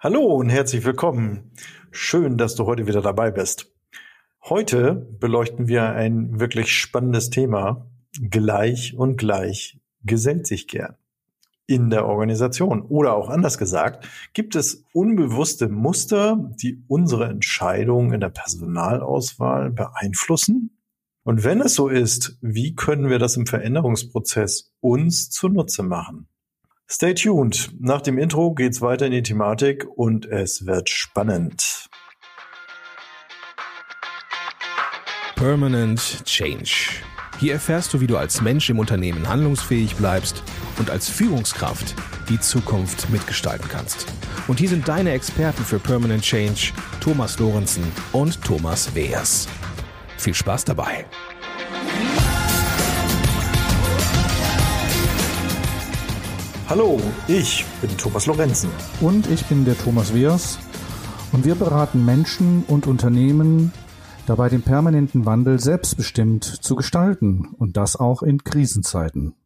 Hallo und herzlich willkommen. Schön, dass du heute wieder dabei bist. Heute beleuchten wir ein wirklich spannendes Thema. Gleich und gleich gesellt sich gern. In der Organisation. Oder auch anders gesagt, gibt es unbewusste Muster, die unsere Entscheidungen in der Personalauswahl beeinflussen? Und wenn es so ist, wie können wir das im Veränderungsprozess uns zunutze machen? Stay tuned. Nach dem Intro geht's weiter in die Thematik und es wird spannend. Permanent Change. Hier erfährst du, wie du als Mensch im Unternehmen handlungsfähig bleibst und als Führungskraft die Zukunft mitgestalten kannst. Und hier sind deine Experten für Permanent Change, Thomas Lorenzen und Thomas Weers. Viel Spaß dabei. Hallo, ich bin Thomas Lorenzen. Und ich bin der Thomas Weers. Und wir beraten Menschen und Unternehmen dabei, den permanenten Wandel selbstbestimmt zu gestalten. Und das auch in Krisenzeiten.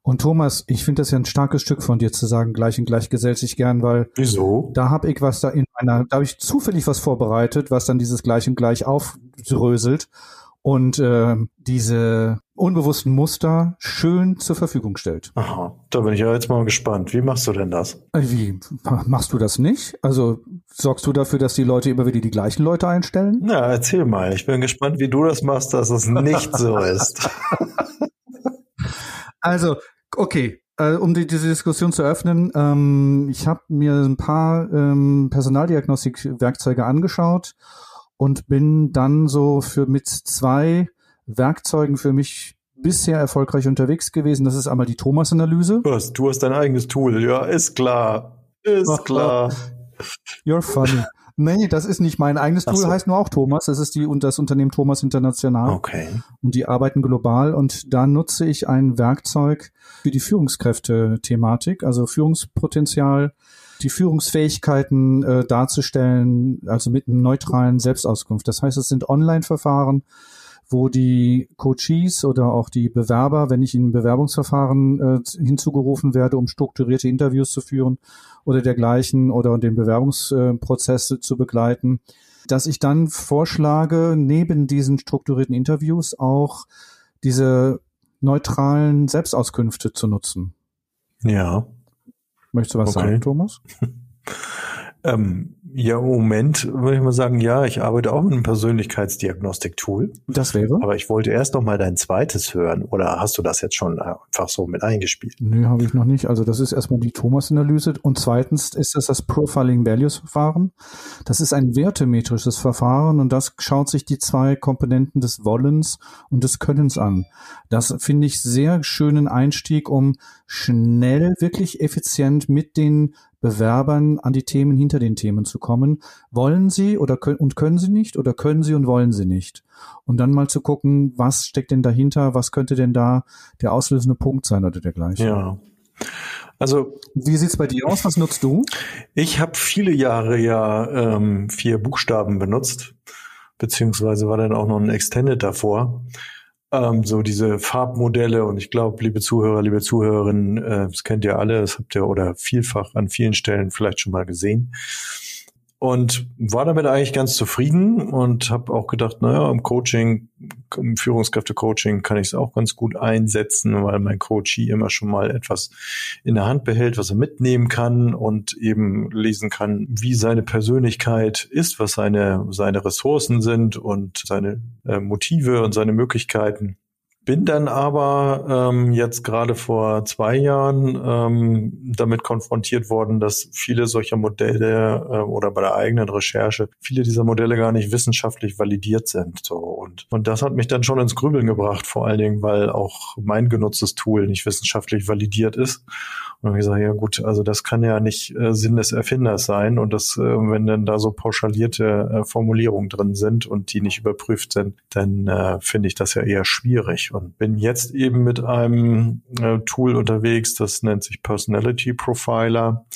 Und Thomas, ich finde das ja ein starkes Stück von dir zu sagen, gleich und gleich gesellt sich gern, weil Wieso? da habe ich was da in meiner, da habe ich zufällig was vorbereitet, was dann dieses gleich und gleich aufdröselt und äh, diese unbewussten Muster schön zur Verfügung stellt. Aha, da bin ich ja jetzt mal gespannt. Wie machst du denn das? Äh, Wie machst du das nicht? Also sorgst du dafür, dass die Leute immer wieder die gleichen Leute einstellen? Na, erzähl mal. Ich bin gespannt, wie du das machst, dass es nicht so ist. Also, okay, äh, um die, diese Diskussion zu öffnen, ähm, ich habe mir ein paar ähm, Personaldiagnostik-Werkzeuge angeschaut und bin dann so für mit zwei Werkzeugen für mich bisher erfolgreich unterwegs gewesen. Das ist einmal die Thomas-Analyse. Du hast dein eigenes Tool. Ja, ist klar. Ist klar. You're funny. Nee, das ist nicht mein eigenes Ach Tool, so. heißt nur auch Thomas. Das ist die und das Unternehmen Thomas International. Okay. und die arbeiten global und da nutze ich ein Werkzeug für die Führungskräfte-Thematik, also Führungspotenzial, die Führungsfähigkeiten äh, darzustellen, also mit einem neutralen Selbstauskunft. Das heißt, es sind Online-Verfahren, wo die Coaches oder auch die Bewerber, wenn ich in Bewerbungsverfahren äh, hinzugerufen werde, um strukturierte Interviews zu führen oder dergleichen oder den Bewerbungsprozess zu begleiten, dass ich dann vorschlage, neben diesen strukturierten Interviews auch diese neutralen Selbstauskünfte zu nutzen. Ja. Möchtest du was Okay. sagen, Thomas? Ähm, ja, im Moment würde ich mal sagen, ja, ich arbeite auch mit einem Persönlichkeitsdiagnostik-Tool. Das wäre? Aber ich wollte erst noch mal dein zweites hören. Oder hast du das jetzt schon einfach so mit eingespielt? Nö, habe ich noch nicht. Also das ist erstmal die Thomas-Analyse. Und zweitens ist das das Profiling Values Verfahren. Das ist ein wertemetrisches Verfahren und das schaut sich die zwei Komponenten des Wollens und des Könnens an. Das finde ich sehr schönen Einstieg, um schnell, wirklich effizient mit den Bewerbern an die Themen hinter den Themen zu kommen. Wollen sie oder können, und können sie nicht oder können sie und wollen sie nicht? Und dann mal zu gucken, was steckt denn dahinter, was könnte denn da der auslösende Punkt sein oder dergleichen. Ja. Also Wie sieht's bei dir aus? Was nutzt du? ich habe viele Jahre ja ähm, vier Buchstaben benutzt, beziehungsweise war dann auch noch ein Extended davor. Ähm, so diese Farbmodelle und ich glaube, liebe Zuhörer, liebe Zuhörerinnen, äh, das kennt ihr alle, das habt ihr oder vielfach an vielen Stellen vielleicht schon mal gesehen. Und war damit eigentlich ganz zufrieden und habe auch gedacht, naja, im Coaching, im Führungskräfte-Coaching kann ich es auch ganz gut einsetzen, weil mein Coachie immer schon mal etwas in der Hand behält, was er mitnehmen kann und eben lesen kann, wie seine Persönlichkeit ist, was seine, seine Ressourcen sind und seine äh, Motive und seine Möglichkeiten. Bin dann aber ähm, jetzt gerade vor zwei Jahren ähm, damit konfrontiert worden, dass viele solcher Modelle äh, oder bei der eigenen Recherche viele dieser Modelle gar nicht wissenschaftlich validiert sind. So und und das hat mich dann schon ins Grübeln gebracht, vor allen Dingen, weil auch mein genutztes Tool nicht wissenschaftlich validiert ist. Und dann ich gesagt, ja gut, also das kann ja nicht äh, Sinn des Erfinders sein und das, äh, wenn dann da so pauschalierte äh, Formulierungen drin sind und die nicht überprüft sind, dann äh, finde ich das ja eher schwierig und bin jetzt eben mit einem äh, Tool unterwegs, das nennt sich Personality Profiler,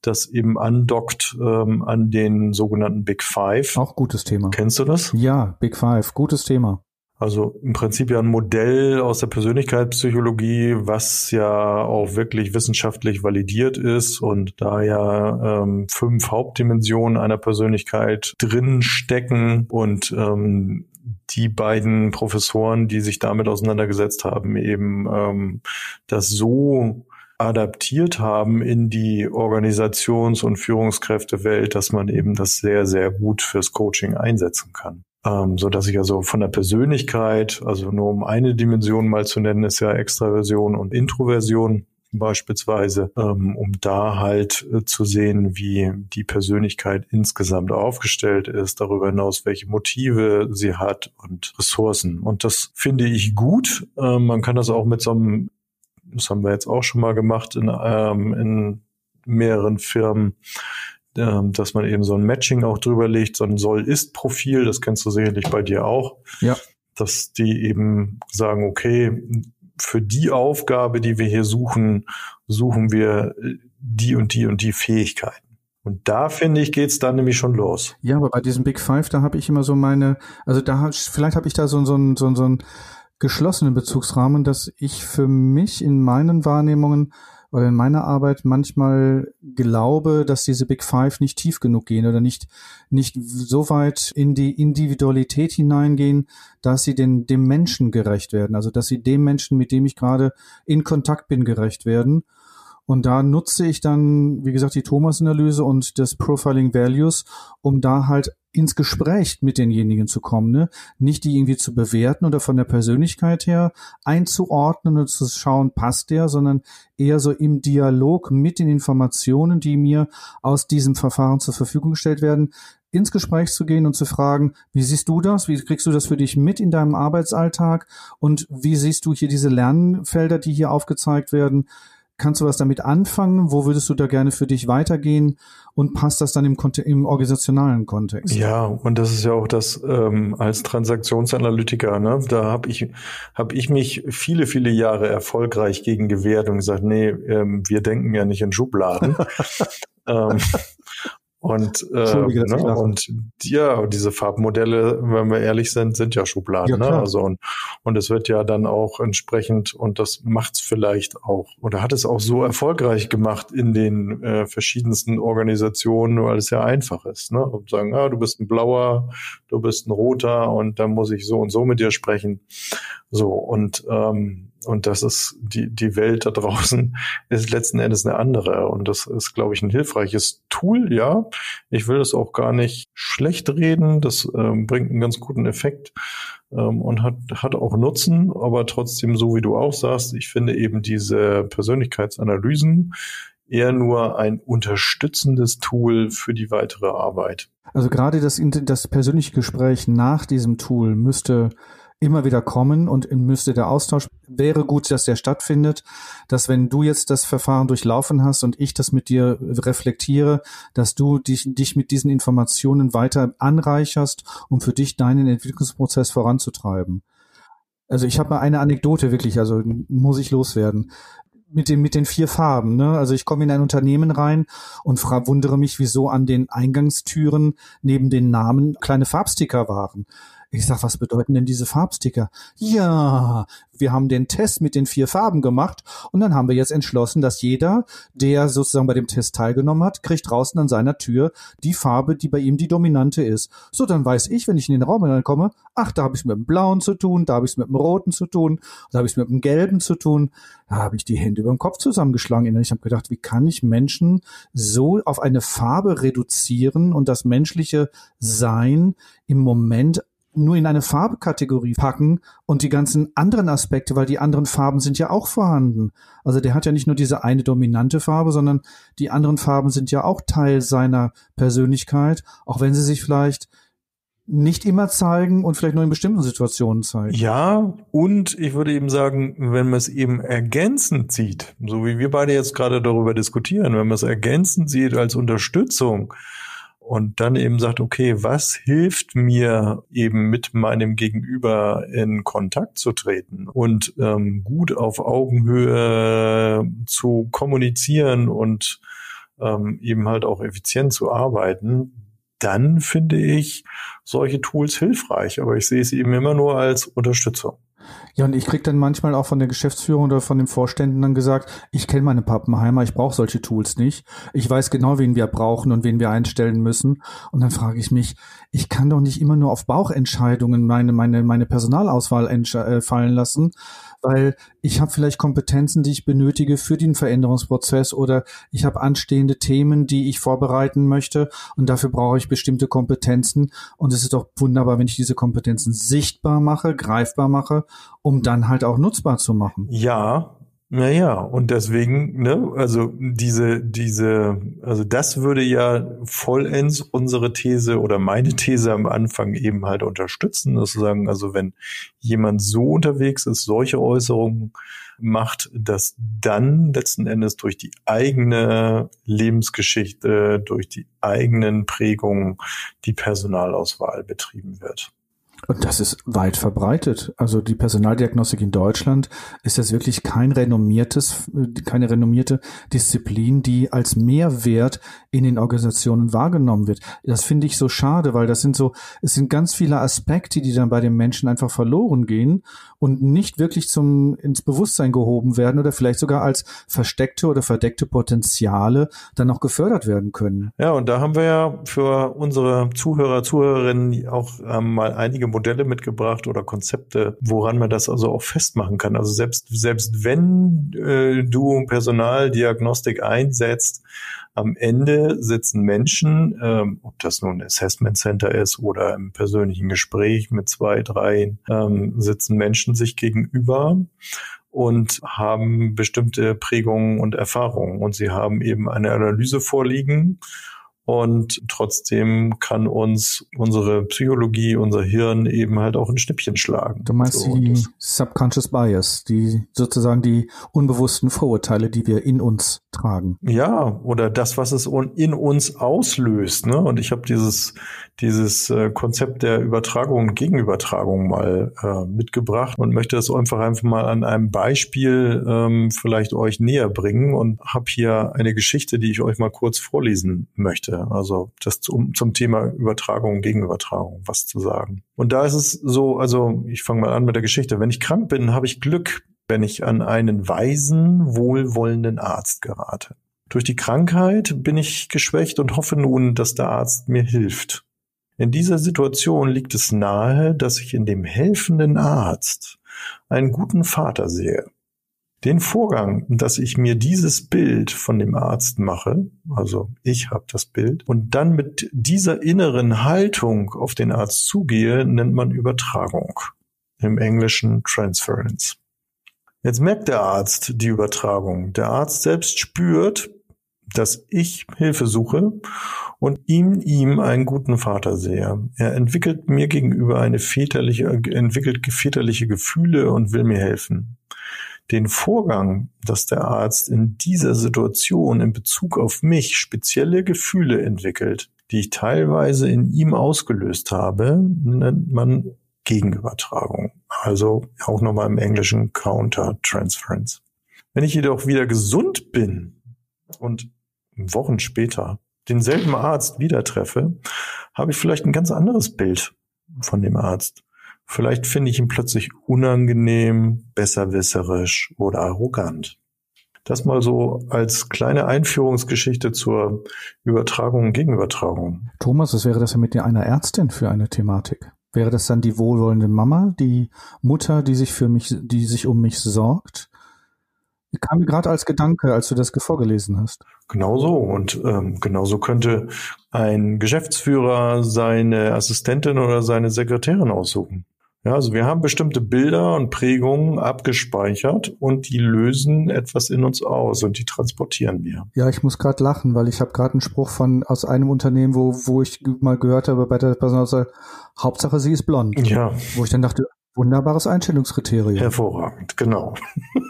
das eben andockt ähm, an den sogenannten Big Five. Auch gutes Thema. Kennst du das? Ja, Big Five, gutes Thema. Also im Prinzip ja ein Modell aus der Persönlichkeitspsychologie, was ja auch wirklich wissenschaftlich validiert ist und da ja ähm, fünf Hauptdimensionen einer Persönlichkeit drin stecken und ähm, die beiden Professoren, die sich damit auseinandergesetzt haben, eben ähm, das so adaptiert haben in die Organisations- und Führungskräftewelt, dass man eben das sehr, sehr gut fürs Coaching einsetzen kann. Ähm, so dass ich also von der Persönlichkeit, also nur um eine Dimension mal zu nennen, ist ja Extraversion und Introversion beispielsweise, ähm, um da halt äh, zu sehen, wie die Persönlichkeit insgesamt aufgestellt ist, darüber hinaus, welche Motive sie hat und Ressourcen. Und das finde ich gut. Ähm, man kann das auch mit so einem das haben wir jetzt auch schon mal gemacht in, ähm, in mehreren Firmen, ähm, dass man eben so ein Matching auch drüber legt, so ein Soll-Ist-Profil, das kennst du sicherlich bei dir auch. Ja. Dass die eben sagen, okay, für die Aufgabe, die wir hier suchen, suchen wir die und die und die Fähigkeiten. Und da finde ich, geht's dann nämlich schon los. Ja, aber bei diesem Big Five, da habe ich immer so meine, also da vielleicht habe ich da so, so, so, so ein geschlossenen Bezugsrahmen, dass ich für mich in meinen Wahrnehmungen oder in meiner Arbeit manchmal glaube, dass diese Big Five nicht tief genug gehen oder nicht, nicht so weit in die Individualität hineingehen, dass sie den, dem Menschen gerecht werden. Also, dass sie dem Menschen, mit dem ich gerade in Kontakt bin, gerecht werden. Und da nutze ich dann, wie gesagt, die Thomas-Analyse und das Profiling Values, um da halt ins Gespräch mit denjenigen zu kommen, ne? Nicht die irgendwie zu bewerten oder von der Persönlichkeit her einzuordnen und zu schauen, passt der, sondern eher so im Dialog mit den Informationen, die mir aus diesem Verfahren zur Verfügung gestellt werden, ins Gespräch zu gehen und zu fragen, wie siehst du das? Wie kriegst du das für dich mit in deinem Arbeitsalltag? Und wie siehst du hier diese Lernfelder, die hier aufgezeigt werden? Kannst du was damit anfangen? Wo würdest du da gerne für dich weitergehen? Und passt das dann im, im organisationalen Kontext? Ja, und das ist ja auch das ähm, als Transaktionsanalytiker. Ne? Da habe ich hab ich mich viele viele Jahre erfolgreich gegen gewehrt und gesagt, nee, ähm, wir denken ja nicht in Schubladen. ähm, und, äh, ne, und ja, diese Farbmodelle, wenn wir ehrlich sind, sind ja Schubladen. Ja, ne? Also und, und es wird ja dann auch entsprechend, und das macht's vielleicht auch, oder hat es auch so erfolgreich gemacht in den äh, verschiedensten Organisationen, weil es ja einfach ist. Ne? Und sagen, ah, du bist ein blauer, du bist ein roter und dann muss ich so und so mit dir sprechen. So, und ähm, und das ist die, die Welt da draußen ist letzten Endes eine andere. Und das ist, glaube ich, ein hilfreiches Tool, ja. Ich will das auch gar nicht schlecht reden. Das ähm, bringt einen ganz guten Effekt ähm, und hat, hat auch Nutzen. Aber trotzdem, so wie du auch sagst, ich finde eben diese Persönlichkeitsanalysen eher nur ein unterstützendes Tool für die weitere Arbeit. Also gerade das, das persönliche Gespräch nach diesem Tool müsste immer wieder kommen und müsste der Austausch wäre gut, dass der stattfindet, dass wenn du jetzt das Verfahren durchlaufen hast und ich das mit dir reflektiere, dass du dich, dich mit diesen Informationen weiter anreicherst, um für dich deinen Entwicklungsprozess voranzutreiben. Also ich habe mal eine Anekdote wirklich, also muss ich loswerden mit den, mit den vier Farben. Ne? Also ich komme in ein Unternehmen rein und wundere mich, wieso an den Eingangstüren neben den Namen kleine Farbsticker waren. Ich sag, was bedeuten denn diese Farbsticker? Ja, wir haben den Test mit den vier Farben gemacht und dann haben wir jetzt entschlossen, dass jeder, der sozusagen bei dem Test teilgenommen hat, kriegt draußen an seiner Tür die Farbe, die bei ihm die dominante ist. So, dann weiß ich, wenn ich in den Raum hineinkomme, ach, da habe ich mit dem Blauen zu tun, da habe ich mit dem Roten zu tun, da habe ich mit dem Gelben zu tun. Da habe ich die Hände über dem Kopf zusammengeschlagen. Ich habe gedacht, wie kann ich Menschen so auf eine Farbe reduzieren und das menschliche Sein im Moment nur in eine Farbkategorie packen und die ganzen anderen Aspekte, weil die anderen Farben sind ja auch vorhanden. Also der hat ja nicht nur diese eine dominante Farbe, sondern die anderen Farben sind ja auch Teil seiner Persönlichkeit, auch wenn sie sich vielleicht nicht immer zeigen und vielleicht nur in bestimmten Situationen zeigen. Ja, und ich würde eben sagen, wenn man es eben ergänzend sieht, so wie wir beide jetzt gerade darüber diskutieren, wenn man es ergänzend sieht als Unterstützung, und dann eben sagt, okay, was hilft mir eben mit meinem Gegenüber in Kontakt zu treten und ähm, gut auf Augenhöhe zu kommunizieren und ähm, eben halt auch effizient zu arbeiten, dann finde ich solche Tools hilfreich. Aber ich sehe es eben immer nur als Unterstützung. Ja, und ich krieg dann manchmal auch von der Geschäftsführung oder von den Vorständen dann gesagt, ich kenne meine Pappenheimer, ich brauche solche Tools nicht. Ich weiß genau, wen wir brauchen und wen wir einstellen müssen. Und dann frage ich mich, ich kann doch nicht immer nur auf Bauchentscheidungen meine, meine, meine Personalauswahl äh, fallen lassen, weil ich habe vielleicht Kompetenzen, die ich benötige für den Veränderungsprozess oder ich habe anstehende Themen, die ich vorbereiten möchte und dafür brauche ich bestimmte Kompetenzen und es ist doch wunderbar, wenn ich diese Kompetenzen sichtbar mache, greifbar mache, um dann halt auch nutzbar zu machen. Ja, naja, und deswegen, ne, also diese, diese, also das würde ja vollends unsere These oder meine These am Anfang eben halt unterstützen, dass sagen, also wenn jemand so unterwegs ist, solche Äußerungen macht, dass dann letzten Endes durch die eigene Lebensgeschichte, durch die eigenen Prägungen die Personalauswahl betrieben wird. Und das ist weit verbreitet. Also die Personaldiagnostik in Deutschland ist das wirklich kein renommiertes, keine renommierte Disziplin, die als Mehrwert in den Organisationen wahrgenommen wird. Das finde ich so schade, weil das sind so, es sind ganz viele Aspekte, die dann bei den Menschen einfach verloren gehen und nicht wirklich zum, ins Bewusstsein gehoben werden oder vielleicht sogar als versteckte oder verdeckte Potenziale dann auch gefördert werden können. Ja, und da haben wir ja für unsere Zuhörer, Zuhörerinnen auch ähm, mal einige Modelle mitgebracht oder Konzepte, woran man das also auch festmachen kann. Also selbst, selbst wenn äh, du Personaldiagnostik einsetzt, am Ende sitzen Menschen, ähm, ob das nun ein Assessment Center ist oder im persönlichen Gespräch mit zwei, drei, ähm, sitzen Menschen sich gegenüber und haben bestimmte Prägungen und Erfahrungen. Und sie haben eben eine Analyse vorliegen und trotzdem kann uns unsere Psychologie, unser Hirn eben halt auch ein Schnippchen schlagen. Du meinst so, die Subconscious Bias, die sozusagen die unbewussten Vorurteile, die wir in uns tragen. Ja, oder das, was es in uns auslöst. Ne? Und ich habe dieses, dieses äh, Konzept der Übertragung und Gegenübertragung mal äh, mitgebracht und möchte das einfach einfach mal an einem Beispiel ähm, vielleicht euch näher bringen und habe hier eine Geschichte, die ich euch mal kurz vorlesen möchte. Also das zum, zum Thema Übertragung, Gegenübertragung, was zu sagen. Und da ist es so, also ich fange mal an mit der Geschichte. Wenn ich krank bin, habe ich Glück, wenn ich an einen weisen, wohlwollenden Arzt gerate. Durch die Krankheit bin ich geschwächt und hoffe nun, dass der Arzt mir hilft. In dieser Situation liegt es nahe, dass ich in dem helfenden Arzt einen guten Vater sehe. Den Vorgang, dass ich mir dieses Bild von dem Arzt mache, also ich habe das Bild, und dann mit dieser inneren Haltung auf den Arzt zugehe, nennt man Übertragung. Im Englischen Transference. Jetzt merkt der Arzt die Übertragung. Der Arzt selbst spürt, dass ich Hilfe suche und ihm ihm einen guten Vater sehe. Er entwickelt mir gegenüber eine väterliche, entwickelt väterliche Gefühle und will mir helfen den Vorgang, dass der Arzt in dieser Situation in Bezug auf mich spezielle Gefühle entwickelt, die ich teilweise in ihm ausgelöst habe, nennt man Gegenübertragung. Also auch nochmal im Englischen Counter-Transference. Wenn ich jedoch wieder gesund bin und Wochen später denselben Arzt wieder treffe, habe ich vielleicht ein ganz anderes Bild von dem Arzt. Vielleicht finde ich ihn plötzlich unangenehm, besserwisserisch oder arrogant. Das mal so als kleine Einführungsgeschichte zur Übertragung und Gegenübertragung. Thomas, was wäre das ja mit einer Ärztin für eine Thematik? Wäre das dann die wohlwollende Mama, die Mutter, die sich für mich, die sich um mich sorgt? Kam mir gerade als Gedanke, als du das vorgelesen hast. Genau so. Und ähm, genauso könnte ein Geschäftsführer seine Assistentin oder seine Sekretärin aussuchen. Ja, also wir haben bestimmte Bilder und Prägungen abgespeichert und die lösen etwas in uns aus und die transportieren wir. Ja, ich muss gerade lachen, weil ich habe gerade einen Spruch von aus einem Unternehmen, wo, wo ich mal gehört habe bei der Personalauswahl, Hauptsache sie ist blond. Ja. Wo ich dann dachte, wunderbares Einstellungskriterium. Hervorragend, genau.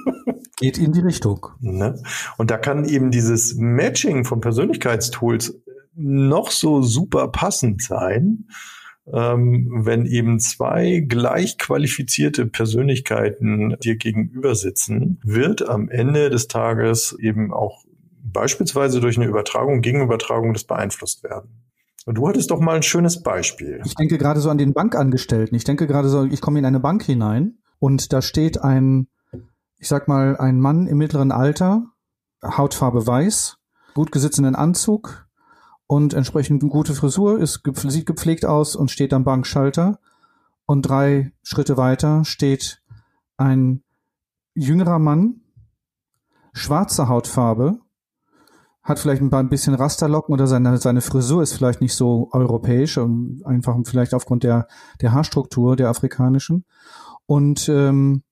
Geht in die Richtung. Ne? Und da kann eben dieses Matching von Persönlichkeitstools noch so super passend sein ähm, wenn eben zwei gleich qualifizierte Persönlichkeiten dir gegenüber sitzen, wird am Ende des Tages eben auch beispielsweise durch eine Übertragung, Gegenübertragung das beeinflusst werden. Und du hattest doch mal ein schönes Beispiel. Ich denke gerade so an den Bankangestellten. Ich denke gerade so, ich komme in eine Bank hinein und da steht ein, ich sag mal, ein Mann im mittleren Alter, Hautfarbe weiß, gut gesitzenden Anzug und entsprechend gute Frisur, ist, sieht gepflegt aus und steht am Bankschalter. Und drei Schritte weiter steht ein jüngerer Mann, schwarze Hautfarbe, hat vielleicht ein bisschen Rasterlocken oder seine, seine Frisur ist vielleicht nicht so europäisch, einfach vielleicht aufgrund der, der Haarstruktur der afrikanischen. Und ähm,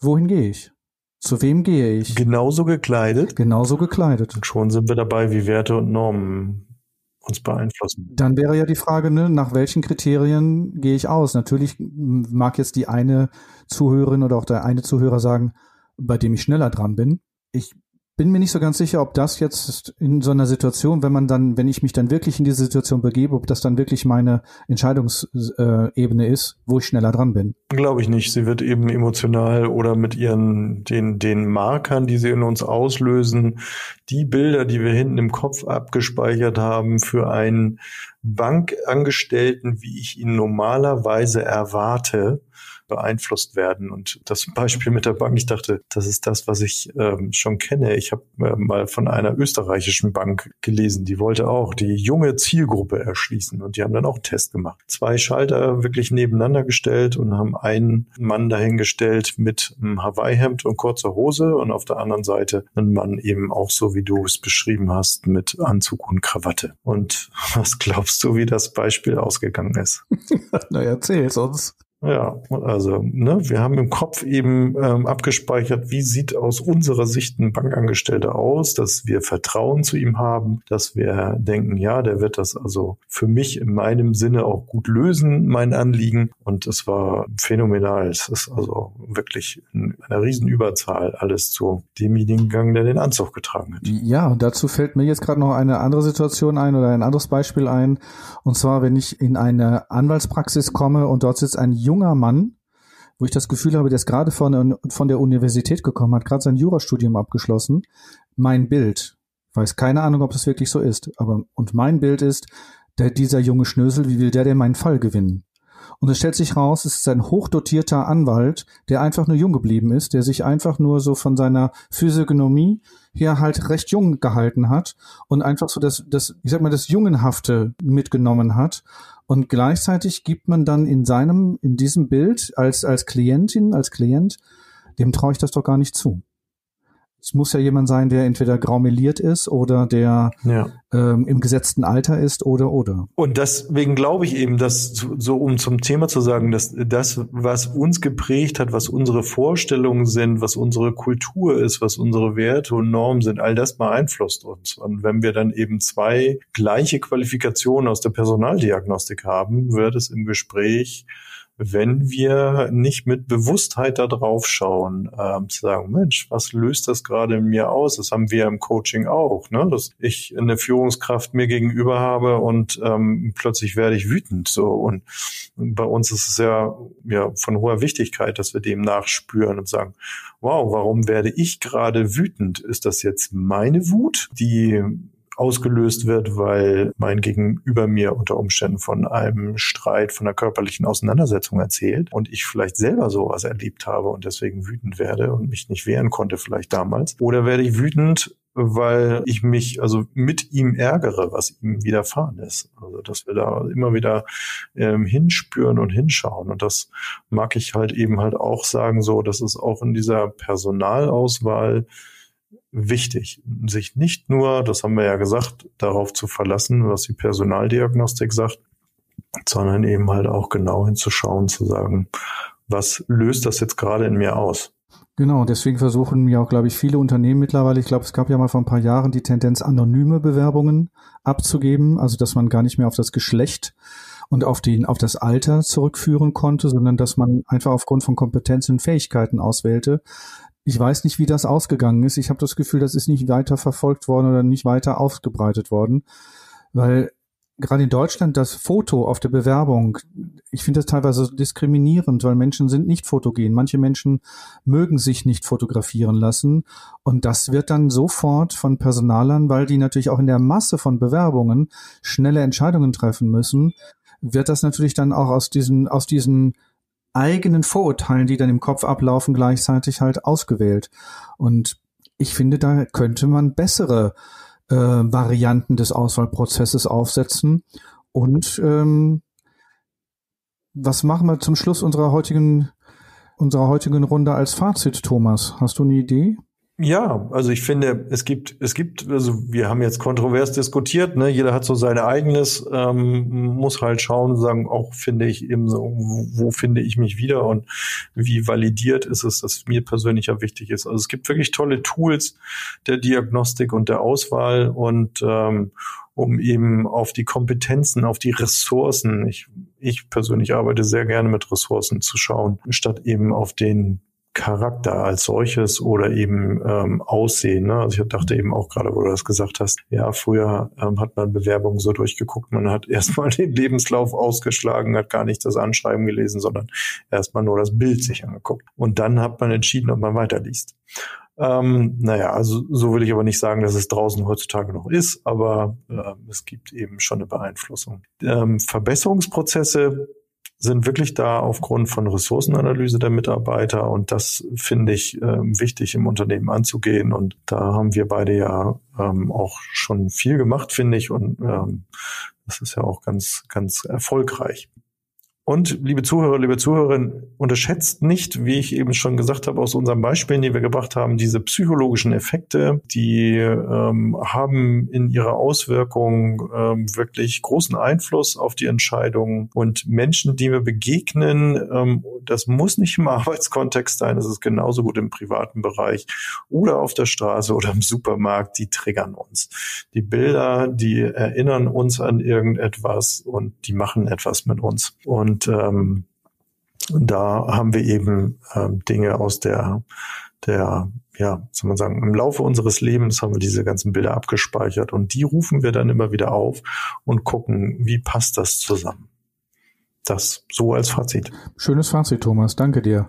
wohin gehe ich? Zu wem gehe ich? Genauso gekleidet. Genauso gekleidet. Und schon sind wir dabei, wie Werte und Normen uns beeinflussen. Dann wäre ja die Frage, ne, nach welchen Kriterien gehe ich aus? Natürlich mag jetzt die eine Zuhörerin oder auch der eine Zuhörer sagen, bei dem ich schneller dran bin. Ich bin mir nicht so ganz sicher, ob das jetzt in so einer Situation, wenn man dann, wenn ich mich dann wirklich in diese Situation begebe, ob das dann wirklich meine Entscheidungsebene ist, wo ich schneller dran bin. Glaube ich nicht. Sie wird eben emotional oder mit ihren, den, den Markern, die sie in uns auslösen, die Bilder, die wir hinten im Kopf abgespeichert haben für einen Bankangestellten, wie ich ihn normalerweise erwarte, beeinflusst werden. Und das Beispiel mit der Bank, ich dachte, das ist das, was ich ähm, schon kenne. Ich habe äh, mal von einer österreichischen Bank gelesen, die wollte auch die junge Zielgruppe erschließen und die haben dann auch einen Test gemacht. Zwei Schalter wirklich nebeneinander gestellt und haben einen Mann dahingestellt mit einem Hawaii-Hemd und kurzer Hose und auf der anderen Seite einen Mann eben auch so, wie du es beschrieben hast, mit Anzug und Krawatte. Und was glaubst du, wie das Beispiel ausgegangen ist? Na, erzähl's uns. Ja, also ne, wir haben im Kopf eben ähm, abgespeichert, wie sieht aus unserer Sicht ein Bankangestellter aus, dass wir Vertrauen zu ihm haben, dass wir denken, ja, der wird das also für mich in meinem Sinne auch gut lösen, mein Anliegen. Und es war phänomenal. Es ist also wirklich in einer Riesenüberzahl alles zu demjenigen gegangen, der den Anzug getragen hat. Ja, und dazu fällt mir jetzt gerade noch eine andere Situation ein oder ein anderes Beispiel ein. Und zwar, wenn ich in eine Anwaltspraxis komme und dort sitzt ein junger Mann, wo ich das Gefühl habe, der ist gerade von, von der Universität gekommen, hat gerade sein Jurastudium abgeschlossen. Mein Bild, weiß keine Ahnung, ob das wirklich so ist, aber und mein Bild ist, der, dieser junge Schnösel, wie will der denn meinen Fall gewinnen? Und es stellt sich raus, es ist ein hochdotierter Anwalt, der einfach nur jung geblieben ist, der sich einfach nur so von seiner Physiognomie her halt recht jung gehalten hat und einfach so das, das, ich sag mal, das Jungenhafte mitgenommen hat und gleichzeitig gibt man dann in seinem, in diesem Bild als, als Klientin, als Klient, dem traue ich das doch gar nicht zu. Es muss ja jemand sein, der entweder graumeliert ist oder der ja. ähm, im gesetzten Alter ist oder oder. Und deswegen glaube ich eben, dass so um zum Thema zu sagen, dass das, was uns geprägt hat, was unsere Vorstellungen sind, was unsere Kultur ist, was unsere Werte und Normen sind, all das beeinflusst uns. Und wenn wir dann eben zwei gleiche Qualifikationen aus der Personaldiagnostik haben, wird es im Gespräch wenn wir nicht mit Bewusstheit da drauf schauen, ähm, zu sagen, Mensch, was löst das gerade in mir aus? Das haben wir im Coaching auch, ne? dass ich eine Führungskraft mir gegenüber habe und ähm, plötzlich werde ich wütend. So und bei uns ist es ja, ja von hoher Wichtigkeit, dass wir dem nachspüren und sagen, wow, warum werde ich gerade wütend? Ist das jetzt meine Wut, die ausgelöst wird, weil mein Gegenüber mir unter Umständen von einem Streit, von einer körperlichen Auseinandersetzung erzählt und ich vielleicht selber sowas erlebt habe und deswegen wütend werde und mich nicht wehren konnte vielleicht damals. Oder werde ich wütend, weil ich mich also mit ihm ärgere, was ihm widerfahren ist. Also dass wir da immer wieder ähm, hinspüren und hinschauen. Und das mag ich halt eben halt auch sagen, so, dass es auch in dieser Personalauswahl wichtig, sich nicht nur, das haben wir ja gesagt, darauf zu verlassen, was die Personaldiagnostik sagt, sondern eben halt auch genau hinzuschauen, zu sagen, was löst das jetzt gerade in mir aus? Genau, deswegen versuchen ja auch, glaube ich, viele Unternehmen mittlerweile, ich glaube, es gab ja mal vor ein paar Jahren die Tendenz, anonyme Bewerbungen abzugeben, also dass man gar nicht mehr auf das Geschlecht und auf den, auf das Alter zurückführen konnte, sondern dass man einfach aufgrund von Kompetenzen und Fähigkeiten auswählte. Ich weiß nicht, wie das ausgegangen ist. Ich habe das Gefühl, das ist nicht weiter verfolgt worden oder nicht weiter ausgebreitet worden, weil gerade in Deutschland das Foto auf der Bewerbung, ich finde das teilweise diskriminierend, weil Menschen sind nicht fotogen. Manche Menschen mögen sich nicht fotografieren lassen. Und das wird dann sofort von Personalern, weil die natürlich auch in der Masse von Bewerbungen schnelle Entscheidungen treffen müssen, wird das natürlich dann auch aus diesen, aus diesen eigenen Vorurteilen, die dann im Kopf ablaufen, gleichzeitig halt ausgewählt. Und ich finde, da könnte man bessere äh, Varianten des Auswahlprozesses aufsetzen. Und ähm, was machen wir zum Schluss unserer heutigen unserer heutigen Runde als Fazit, Thomas? Hast du eine Idee? Ja, also ich finde, es gibt, es gibt, also wir haben jetzt kontrovers diskutiert, ne? Jeder hat so sein eigenes, ähm, muss halt schauen sagen, auch finde ich eben so, wo, wo finde ich mich wieder und wie validiert ist es, dass mir persönlich ja wichtig ist. Also es gibt wirklich tolle Tools der Diagnostik und der Auswahl und ähm, um eben auf die Kompetenzen, auf die Ressourcen. Ich, ich persönlich arbeite sehr gerne mit Ressourcen zu schauen, statt eben auf den Charakter als solches oder eben ähm, Aussehen. Ne? Also ich dachte eben auch gerade, wo du das gesagt hast, ja, früher ähm, hat man Bewerbungen so durchgeguckt, man hat erstmal den Lebenslauf ausgeschlagen, hat gar nicht das Anschreiben gelesen, sondern erstmal nur das Bild sich angeguckt. Und dann hat man entschieden, ob man weiterliest. Ähm, naja, also so will ich aber nicht sagen, dass es draußen heutzutage noch ist, aber äh, es gibt eben schon eine Beeinflussung. Ähm, Verbesserungsprozesse sind wirklich da aufgrund von Ressourcenanalyse der Mitarbeiter und das finde ich äh, wichtig im Unternehmen anzugehen und da haben wir beide ja ähm, auch schon viel gemacht, finde ich und ähm, das ist ja auch ganz, ganz erfolgreich. Und liebe Zuhörer, liebe Zuhörerinnen, unterschätzt nicht, wie ich eben schon gesagt habe, aus unseren Beispielen, die wir gebracht haben, diese psychologischen Effekte, die ähm, haben in ihrer Auswirkung ähm, wirklich großen Einfluss auf die Entscheidungen. Und Menschen, die wir begegnen, ähm, das muss nicht im Arbeitskontext sein, das ist genauso gut im privaten Bereich oder auf der Straße oder im Supermarkt, die triggern uns. Die Bilder, die erinnern uns an irgendetwas und die machen etwas mit uns. Und und ähm, da haben wir eben ähm, Dinge aus der, der, ja, soll man sagen, im Laufe unseres Lebens haben wir diese ganzen Bilder abgespeichert und die rufen wir dann immer wieder auf und gucken, wie passt das zusammen das so als Fazit. Schönes Fazit, Thomas. Danke dir.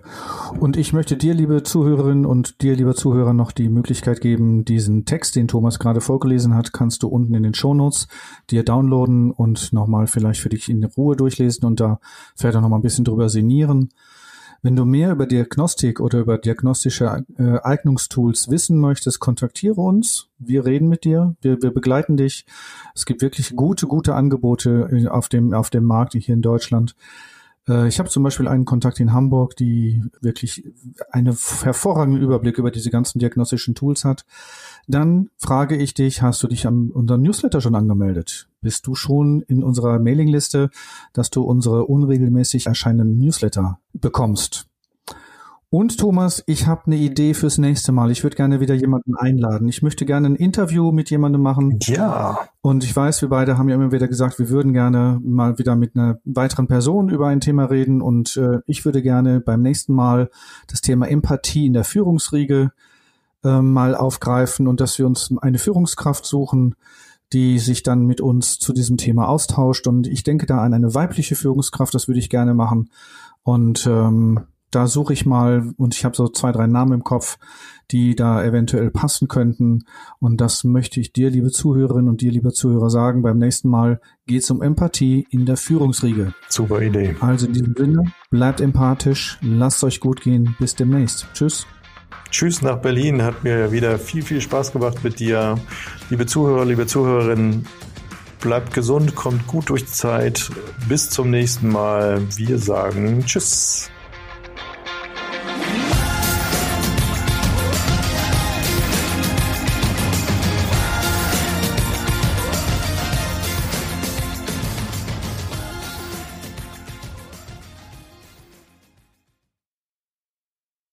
Und ich möchte dir, liebe Zuhörerinnen und dir, lieber Zuhörer, noch die Möglichkeit geben, diesen Text, den Thomas gerade vorgelesen hat, kannst du unten in den Shownotes dir downloaden und nochmal vielleicht für dich in Ruhe durchlesen und da vielleicht auch nochmal ein bisschen drüber sinnieren. Wenn du mehr über Diagnostik oder über diagnostische äh, Eignungstools wissen möchtest, kontaktiere uns. Wir reden mit dir. Wir, wir begleiten dich. Es gibt wirklich gute, gute Angebote äh, auf dem, auf dem Markt hier in Deutschland. Äh, ich habe zum Beispiel einen Kontakt in Hamburg, die wirklich einen hervorragenden Überblick über diese ganzen diagnostischen Tools hat. Dann frage ich dich, hast du dich an unserem Newsletter schon angemeldet? Bist du schon in unserer Mailingliste, dass du unsere unregelmäßig erscheinenden Newsletter bekommst? Und Thomas, ich habe eine Idee fürs nächste Mal. Ich würde gerne wieder jemanden einladen. Ich möchte gerne ein Interview mit jemandem machen. Ja. Und ich weiß, wir beide haben ja immer wieder gesagt, wir würden gerne mal wieder mit einer weiteren Person über ein Thema reden. Und äh, ich würde gerne beim nächsten Mal das Thema Empathie in der Führungsriege äh, mal aufgreifen und dass wir uns eine Führungskraft suchen, die sich dann mit uns zu diesem Thema austauscht. Und ich denke da an eine weibliche Führungskraft, das würde ich gerne machen. Und ähm, da suche ich mal und ich habe so zwei, drei Namen im Kopf, die da eventuell passen könnten. Und das möchte ich dir, liebe Zuhörerinnen und dir, lieber Zuhörer, sagen. Beim nächsten Mal geht es um Empathie in der Führungsriege. Super Idee. Also in diesem Sinne, bleibt empathisch, lasst euch gut gehen. Bis demnächst. Tschüss. Tschüss nach Berlin. Hat mir wieder viel, viel Spaß gemacht mit dir. Liebe Zuhörer, liebe Zuhörerinnen, bleibt gesund, kommt gut durch die Zeit. Bis zum nächsten Mal. Wir sagen Tschüss.